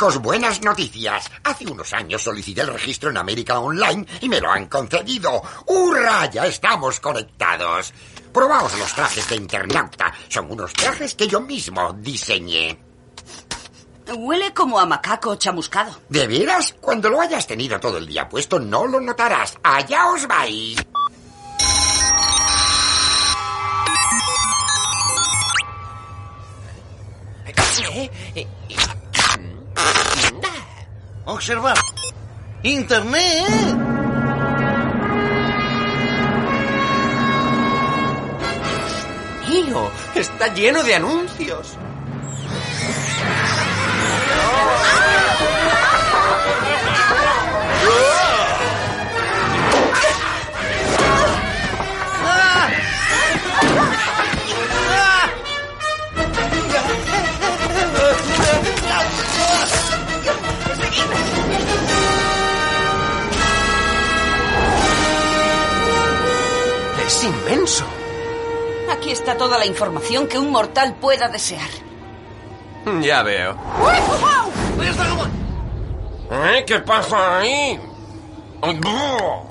Chicos, buenas noticias. Hace unos años solicité el registro en América Online y me lo han concedido. ¡Hurra! Ya estamos conectados. Probaos los trajes de internauta. Son unos trajes que yo mismo diseñé. Huele como a macaco chamuscado. ¿De veras? Cuando lo hayas tenido todo el día puesto no lo notarás. Allá os vais. Observar. Internet. ¡Mío! Está lleno de anuncios. Está toda la información que un mortal pueda desear. Ya veo. ¿Eh? ¿Qué pasa ahí? Buh.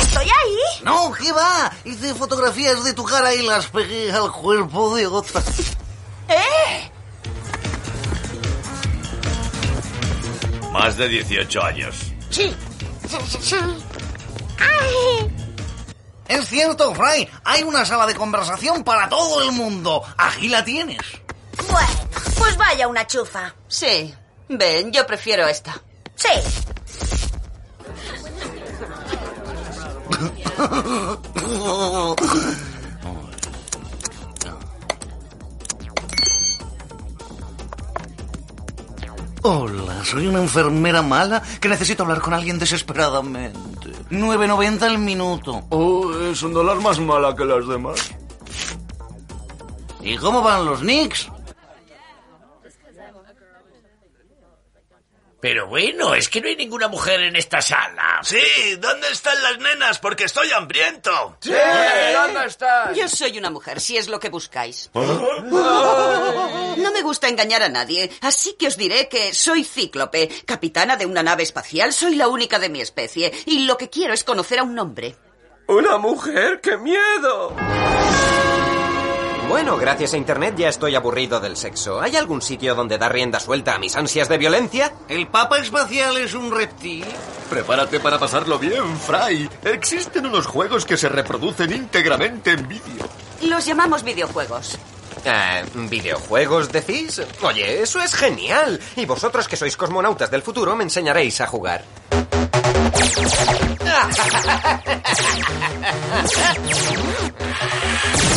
¿Estoy ahí? No, ¿qué va? Hice fotografías de tu cara y las pegué al cuerpo de otra. Más de 18 años. Sí. Sí, sí, sí. ¡Ay! Es cierto, Fry. Hay una sala de conversación para todo el mundo. Aquí la tienes. Bueno, pues vaya una chufa. Sí. Ven, yo prefiero esta. Sí. Hola, soy una enfermera mala que necesito hablar con alguien desesperadamente. 9.90 el minuto. Oh, es un dólar más mala que las demás. ¿Y cómo van los Knicks? Pero bueno, es que no hay ninguna mujer en esta sala. Sí, ¿dónde están las nenas? Porque estoy hambriento. Sí, ¿dónde estás? Yo soy una mujer, si es lo que buscáis. No me gusta engañar a nadie, así que os diré que soy Cíclope, capitana de una nave espacial, soy la única de mi especie, y lo que quiero es conocer a un hombre. ¡Una mujer! ¡Qué miedo! Bueno, gracias a Internet ya estoy aburrido del sexo. ¿Hay algún sitio donde dar rienda suelta a mis ansias de violencia? ¿El Papa Espacial es un reptil? Prepárate para pasarlo bien, Fry. Existen unos juegos que se reproducen íntegramente en vídeo. Los llamamos videojuegos. Eh, ¿Videojuegos decís? Oye, eso es genial. Y vosotros que sois cosmonautas del futuro me enseñaréis a jugar.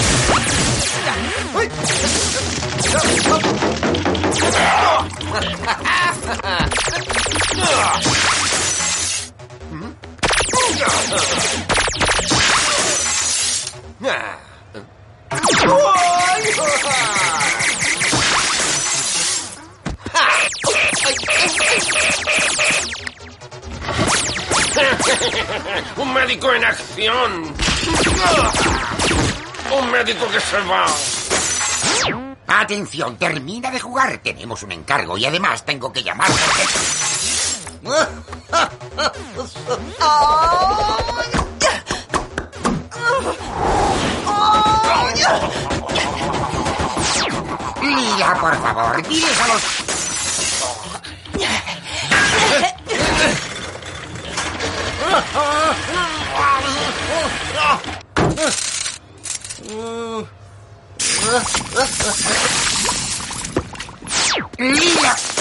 ¡Un médico en acción! ¡Un médico que se va! Atención, termina de jugar. Tenemos un encargo y además tengo que llamar. Lila, por favor, diles. Lila. ¿Quién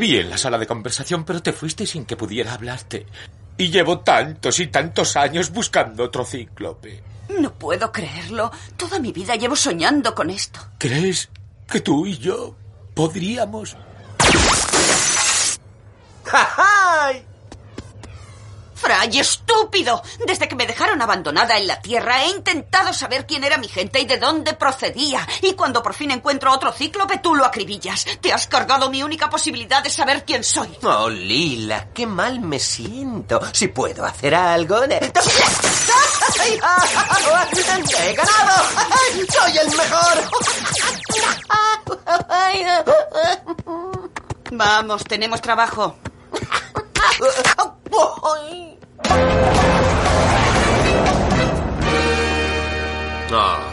vi en la sala de conversación, pero te fuiste sin que pudiera hablarte. Y llevo tantos y tantos años buscando otro cíclope. No puedo creerlo. Toda mi vida llevo soñando con esto. ¿Crees que tú y yo podríamos? Fray, estúpido. Desde que me dejaron abandonada en la tierra he intentado saber quién era mi gente y de dónde procedía. Y cuando por fin encuentro otro cíclope, tú lo acribillas. Te has cargado mi única posibilidad de saber quién soy. Oh, Lila, qué mal me siento. Si puedo hacer algo... ¡He ganado! ¡Soy el mejor! Vamos, tenemos trabajo. Oh,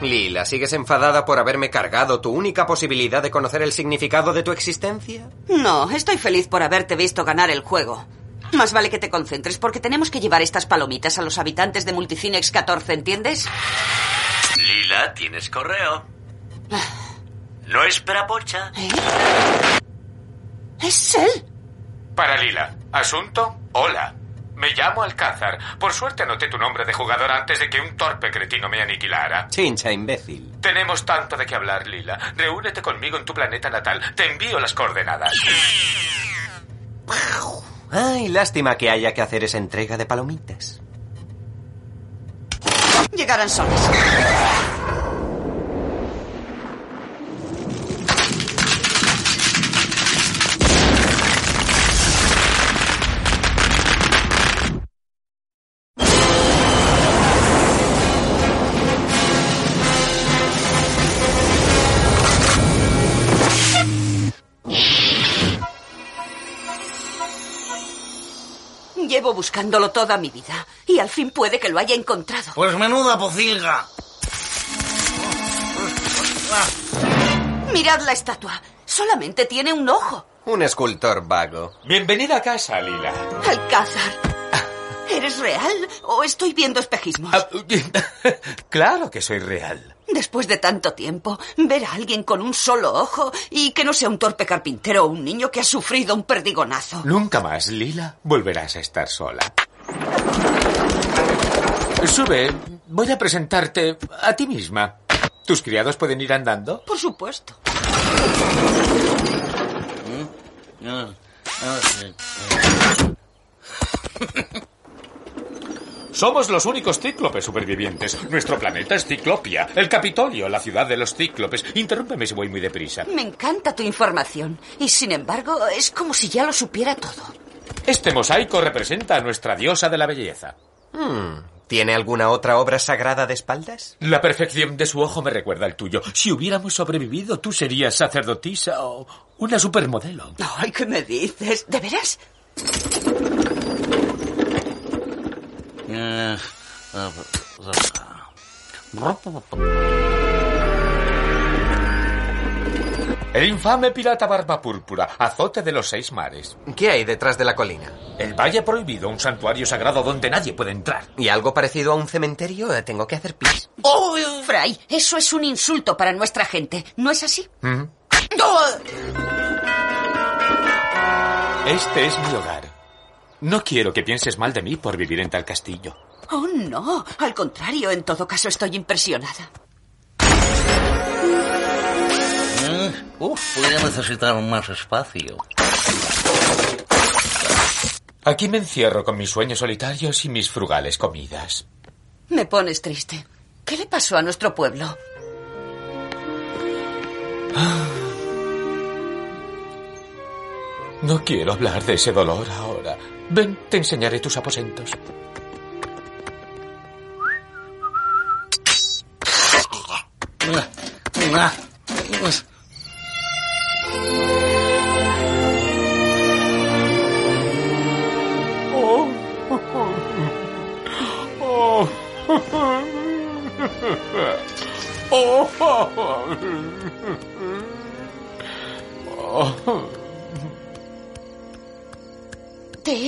Lila, ¿sigues enfadada por haberme cargado tu única posibilidad de conocer el significado de tu existencia? No, estoy feliz por haberte visto ganar el juego. Más vale que te concentres porque tenemos que llevar estas palomitas a los habitantes de Multicinex 14, ¿entiendes? Lila, tienes correo. No espera pocha. ¿Eh? Es él. Para Lila. Asunto, hola. Me llamo Alcázar. Por suerte anoté tu nombre de jugador antes de que un torpe cretino me aniquilara. Chincha, imbécil. Tenemos tanto de qué hablar, Lila. Reúnete conmigo en tu planeta natal. Te envío las coordenadas. Ay, lástima que haya que hacer esa entrega de palomitas. Llegarán solas. Llevo buscándolo toda mi vida y al fin puede que lo haya encontrado. Pues menuda pocilga. Mirad la estatua. Solamente tiene un ojo. Un escultor vago. Bienvenida a casa, Lila. Alcázar. ¿Eres real o estoy viendo espejismos? Ah, claro que soy real. Después de tanto tiempo, ver a alguien con un solo ojo y que no sea un torpe carpintero o un niño que ha sufrido un perdigonazo. Nunca más, Lila, volverás a estar sola. Sube, voy a presentarte a ti misma. ¿Tus criados pueden ir andando? Por supuesto. Somos los únicos cíclopes supervivientes. Nuestro planeta es Ciclopia. El Capitolio, la ciudad de los cíclopes. Interrúmpeme si voy muy deprisa. Me encanta tu información y sin embargo es como si ya lo supiera todo. Este mosaico representa a nuestra diosa de la belleza. Hmm, ¿Tiene alguna otra obra sagrada de espaldas? La perfección de su ojo me recuerda al tuyo. Si hubiéramos sobrevivido, tú serías sacerdotisa o una supermodelo. Ay, ¿qué me dices? ¿De veras? Eh, El infame pirata Barba Púrpura, azote de los seis mares. ¿Qué hay detrás de la colina? El Valle Prohibido, un santuario sagrado donde nadie puede entrar. ¿Y algo parecido a un cementerio? Eh, Tengo que hacer pis. ¡Oh! Fray, eso es un insulto para nuestra gente, ¿no es así? ¿Mm? Este es mi hogar. No quiero que pienses mal de mí por vivir en tal castillo. Oh, no. Al contrario, en todo caso estoy impresionada. eh, uf, podría necesitar más espacio. Aquí me encierro con mis sueños solitarios y mis frugales comidas. Me pones triste. ¿Qué le pasó a nuestro pueblo? No quiero hablar de ese dolor ahora. Ven, te enseñaré tus aposentos. Te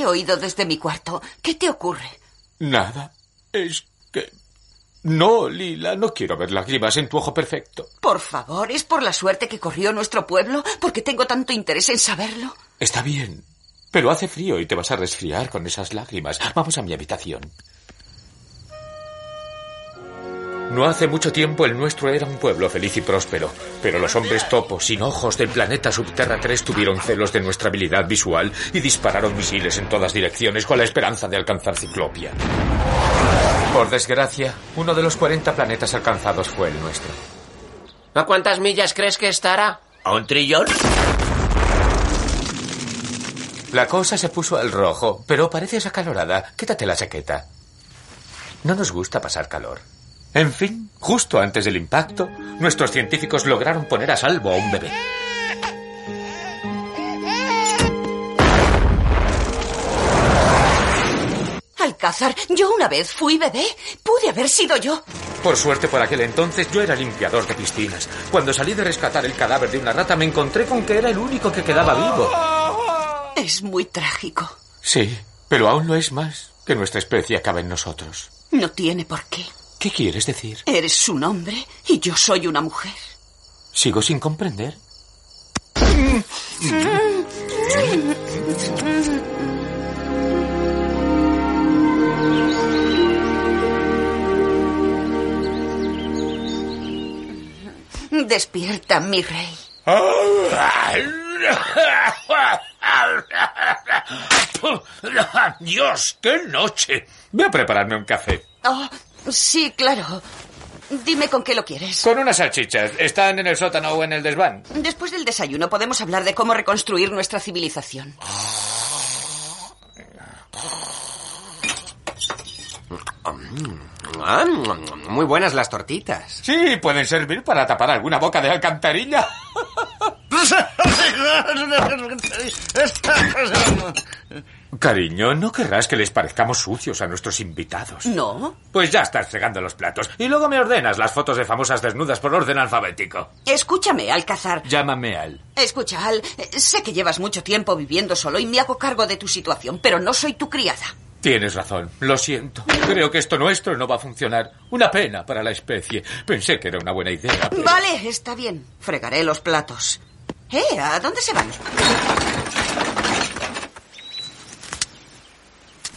he oído desde mi cuarto. ¿Qué te ocurre? Nada. Es que... No, Lila, no quiero ver lágrimas en tu ojo perfecto. Por favor, ¿es por la suerte que corrió nuestro pueblo? ¿Porque tengo tanto interés en saberlo? Está bien, pero hace frío y te vas a resfriar con esas lágrimas. Vamos a mi habitación. No hace mucho tiempo el nuestro era un pueblo feliz y próspero, pero los hombres topos sin ojos del planeta Subterra 3 tuvieron celos de nuestra habilidad visual y dispararon misiles en todas direcciones con la esperanza de alcanzar Ciclopia. Por desgracia, uno de los 40 planetas alcanzados fue el nuestro. ¿A cuántas millas crees que estará? ¿A un trillón? La cosa se puso al rojo, pero pareces acalorada. Quítate la chaqueta. No nos gusta pasar calor. En fin, justo antes del impacto, nuestros científicos lograron poner a salvo a un bebé. Alcázar, yo una vez fui bebé. Pude haber sido yo. Por suerte, por aquel entonces yo era limpiador de piscinas. Cuando salí de rescatar el cadáver de una rata, me encontré con que era el único que quedaba vivo. Es muy trágico. Sí, pero aún lo es más que nuestra especie acabe en nosotros. No tiene por qué. ¿Qué quieres decir? Eres su hombre y yo soy una mujer. Sigo sin comprender. Despierta, mi rey. Dios, qué noche. Voy a prepararme un café. Oh, sí, claro. Dime con qué lo quieres. Con unas salchichas. ¿Están en el sótano o en el desván? Después del desayuno podemos hablar de cómo reconstruir nuestra civilización. Ah, muy buenas las tortitas. Sí, pueden servir para tapar alguna boca de alcantarilla. Cariño, ¿no querrás que les parezcamos sucios a nuestros invitados? No. Pues ya estás fregando los platos. Y luego me ordenas las fotos de famosas desnudas por orden alfabético. Escúchame, Alcázar. Llámame Al. Escucha, Al. Sé que llevas mucho tiempo viviendo solo y me hago cargo de tu situación, pero no soy tu criada. Tienes razón, lo siento. Creo que esto nuestro no va a funcionar. Una pena para la especie. Pensé que era una buena idea. pero- Vale, está bien. Fregaré los platos. ¿Eh? ¿A dónde se van?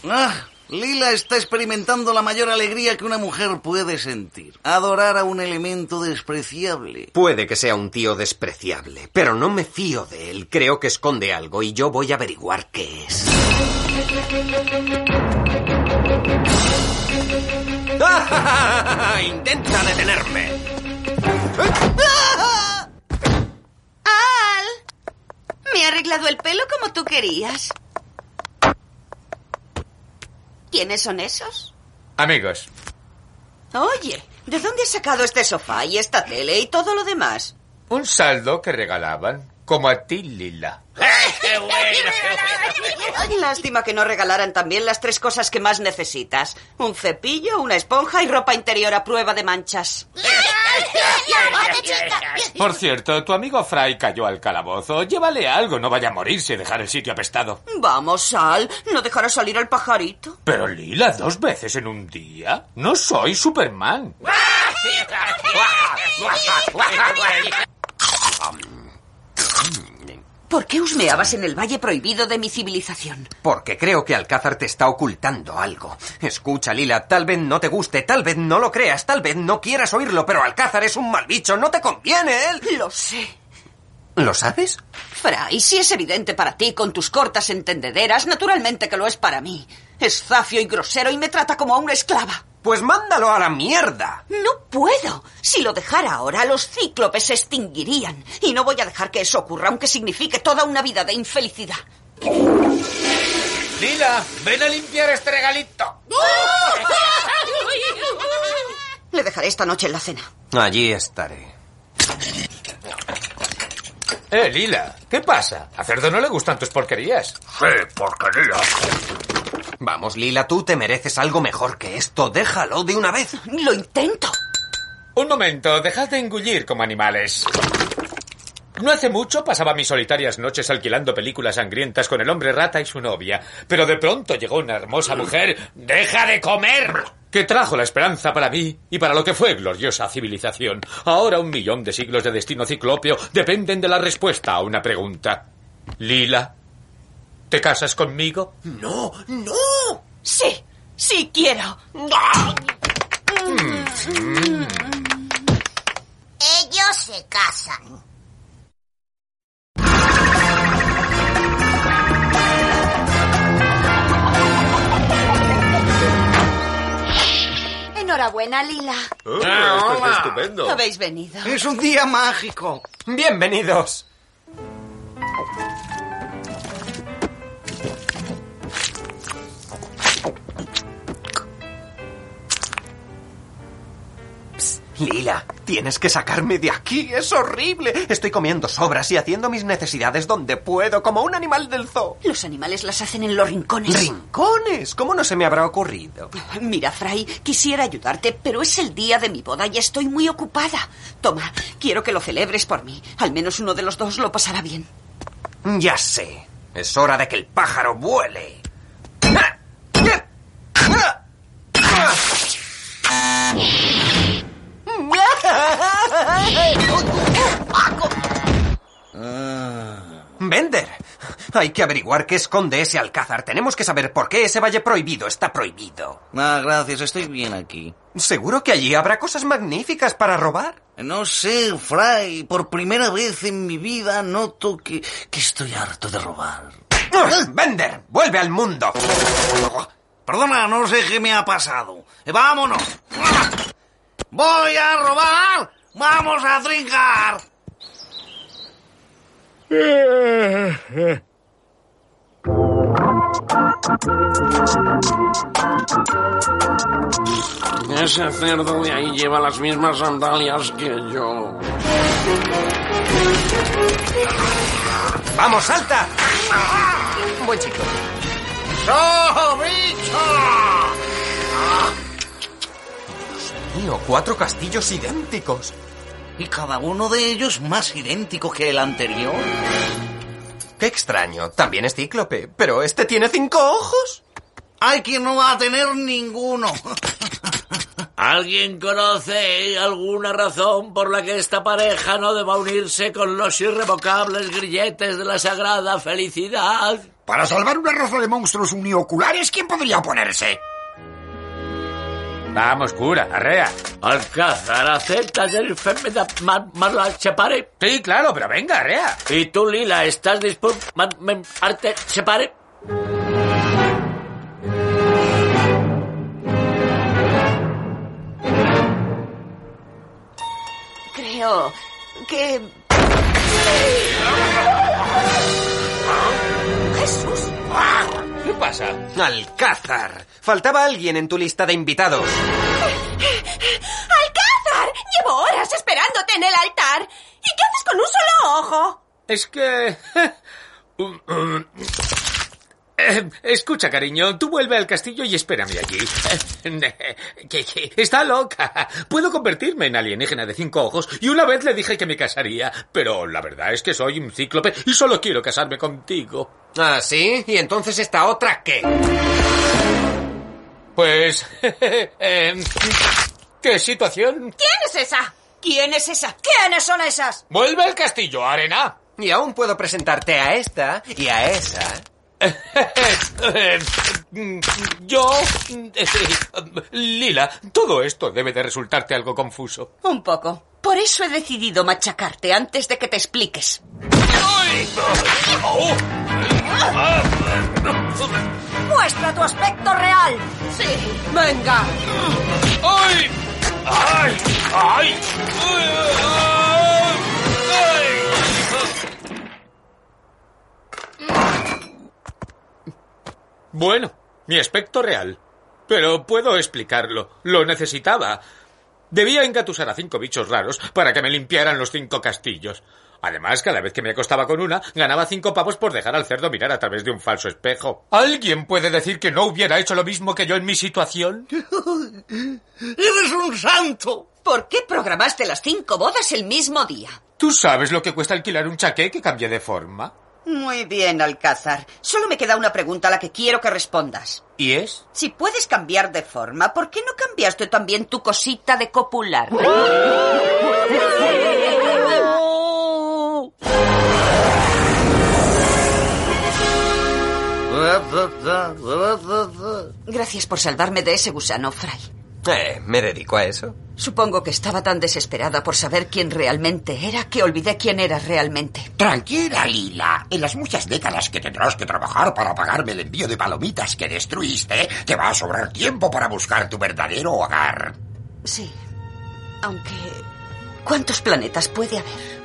Ah, Lila está experimentando la mayor alegría que una mujer puede sentir. Adorar a un elemento despreciable. Puede que sea un tío despreciable, pero no me fío de él. Creo que esconde algo y yo voy a averiguar qué es. ¡Intenta detenerme! ¡Al! Me he arreglado el pelo como tú querías. ¿Quiénes son esos? Amigos, Oye, ¿de dónde has sacado este sofá y esta tele y todo lo demás? un saldo que regalaban, como a ti, Lila. Lástima que no regalaran también las tres cosas que más necesitas. Un cepillo, una esponja y ropa interior a prueba de manchas. Por cierto, tu amigo Fry cayó al calabozo. Llévale algo, no vaya a morirse y dejar el sitio apestado. Vamos, Sal, ¿no dejarás salir al pajarito? Pero Lila, dos veces en un día. No soy Superman. ¿Por qué husmeabas en el valle prohibido de mi civilización? Porque creo que Alcázar te está ocultando algo. Escucha, Lila, tal vez no te guste, tal vez no lo creas, tal vez no quieras oírlo, pero Alcázar es un mal bicho, no te conviene él. Lo sé. ¿Lo sabes? Fray, si es evidente para ti con tus cortas entendederas, naturalmente que lo es para mí. Es zafio y grosero y me trata como a una esclava. Pues mándalo a la mierda. No puedo. Si lo dejara ahora, los cíclopes se extinguirían. Y no voy a dejar que eso ocurra, aunque signifique toda una vida de infelicidad. Lila, ven a limpiar este regalito. Le dejaré esta noche en la cena. Allí estaré. Eh, Lila, ¿qué pasa? A Cerdo no le gustan tus porquerías. Sí, porquería. Vamos, Lila, tú te mereces algo mejor que esto. Déjalo de una vez. Lo intento. Un momento, dejad de engullir como animales. No hace mucho pasaba mis solitarias noches alquilando películas sangrientas con el hombre rata y su novia, pero de pronto llegó una hermosa mujer, ¡deja de comer! que trajo la esperanza para mí y para lo que fue gloriosa civilización. Ahora un millón de siglos de destino ciclópeo dependen de la respuesta a una pregunta. Lila, ¿te casas conmigo? No, no. Sí, sí quiero. Ellos se casan. Enhorabuena, Lila. Ah, esto es estupendo. Habéis venido. Es un día mágico. Bienvenidos. Lila, tienes que sacarme de aquí. Es horrible. Estoy comiendo sobras y haciendo mis necesidades donde puedo, como un animal del zoo. Los animales las hacen en los rincones. ¿Rincones? ¿Cómo no se me habrá ocurrido? Mira, Fray, quisiera ayudarte, pero es el día de mi boda y estoy muy ocupada. Toma, quiero que lo celebres por mí. Al menos uno de los dos lo pasará bien. Ya sé. Es hora de que el pájaro vuele. Bender, hay que averiguar qué esconde ese alcázar. Tenemos que saber por qué ese valle prohibido está prohibido. Ah, gracias, estoy bien aquí. ¿Seguro que allí habrá cosas magníficas para robar? No sé, Fry, por primera vez en mi vida noto que, que estoy harto de robar. ¡Ah! ¡Bender! ¡Vuelve al mundo! Perdona, no sé qué me ha pasado. ¡Vámonos! ¡Voy a robar! ¡Vamos a trincar! Ese cerdo de ahí lleva las mismas sandalias que yo. ¡Vamos, salta! Buen chico. ¡Oh, bicho! Mío, cuatro castillos idénticos. Y cada uno de ellos más idéntico que el anterior. Qué extraño. También es cíclope. Pero este tiene cinco ojos. Hay quien no va a tener ninguno. ¿Alguien conoce alguna razón por la que esta pareja no deba unirse con los irrevocables grilletes de la sagrada felicidad? Para salvar una raza de monstruos unioculares, ¿quién podría oponerse? Vamos, cura, arrea. Alcázar, aceptas el enfermedad Marla Chepare. Sí, claro, pero venga, arrea. ¿Y tú, Lila, estás dispuesto a arte Chepare? Creo que... ¡Jesús! ¿Qué pasa? Alcázar. Faltaba alguien en tu lista de invitados. ¡Alcázar! Llevo horas esperándote en el altar. ¿Y qué haces con un solo ojo? Es que... Eh, Escucha, cariño, tú vuelve al castillo y espérame allí. Está loca. Puedo convertirme en alienígena de cinco ojos y una vez le dije que me casaría, pero la verdad es que soy un cíclope y solo quiero casarme contigo. ¿Ah, sí? ¿Y entonces esta otra qué? Pues... em, ¿Qué situación? ¿Quién es esa? ¿Quién es esa? ¿Quiénes son esas? Vuelve al castillo, Arena. Y aún puedo presentarte a esta y a esa. Yo... Lila, todo esto debe de resultarte algo confuso. Un poco. Por eso he decidido machacarte antes de que te expliques. ¡Muestra tu aspecto real! Sí. Venga. ¡Ay! ¡Ay! ¡Ay! Bueno, mi aspecto real. Pero puedo explicarlo. Lo necesitaba. Debía engatusar a cinco bichos raros para que me limpiaran los cinco castillos. Además, cada vez que me acostaba con una, ganaba cinco pavos por dejar al cerdo mirar a través de un falso espejo. ¿Alguien puede decir que no hubiera hecho lo mismo que yo en mi situación? ¡Eres un santo! ¿Por qué programaste las cinco bodas el mismo día? ¿Tú sabes lo que cuesta alquilar un chaqué que cambie de forma? Muy bien, Alcázar. Solo me queda una pregunta a la que quiero que respondas. ¿Y es? Si puedes cambiar de forma, ¿por qué no cambiaste también tu cosita de copular? Gracias por salvarme de ese gusano, Fry. Eh, me dedico a eso. Supongo que estaba tan desesperada por saber quién realmente era que olvidé quién era realmente. Tranquila, Lila. En las muchas décadas que tendrás que trabajar para pagarme el envío de palomitas que destruiste, te va a sobrar tiempo para buscar tu verdadero hogar. Sí. Aunque... ¿Cuántos planetas puede haber?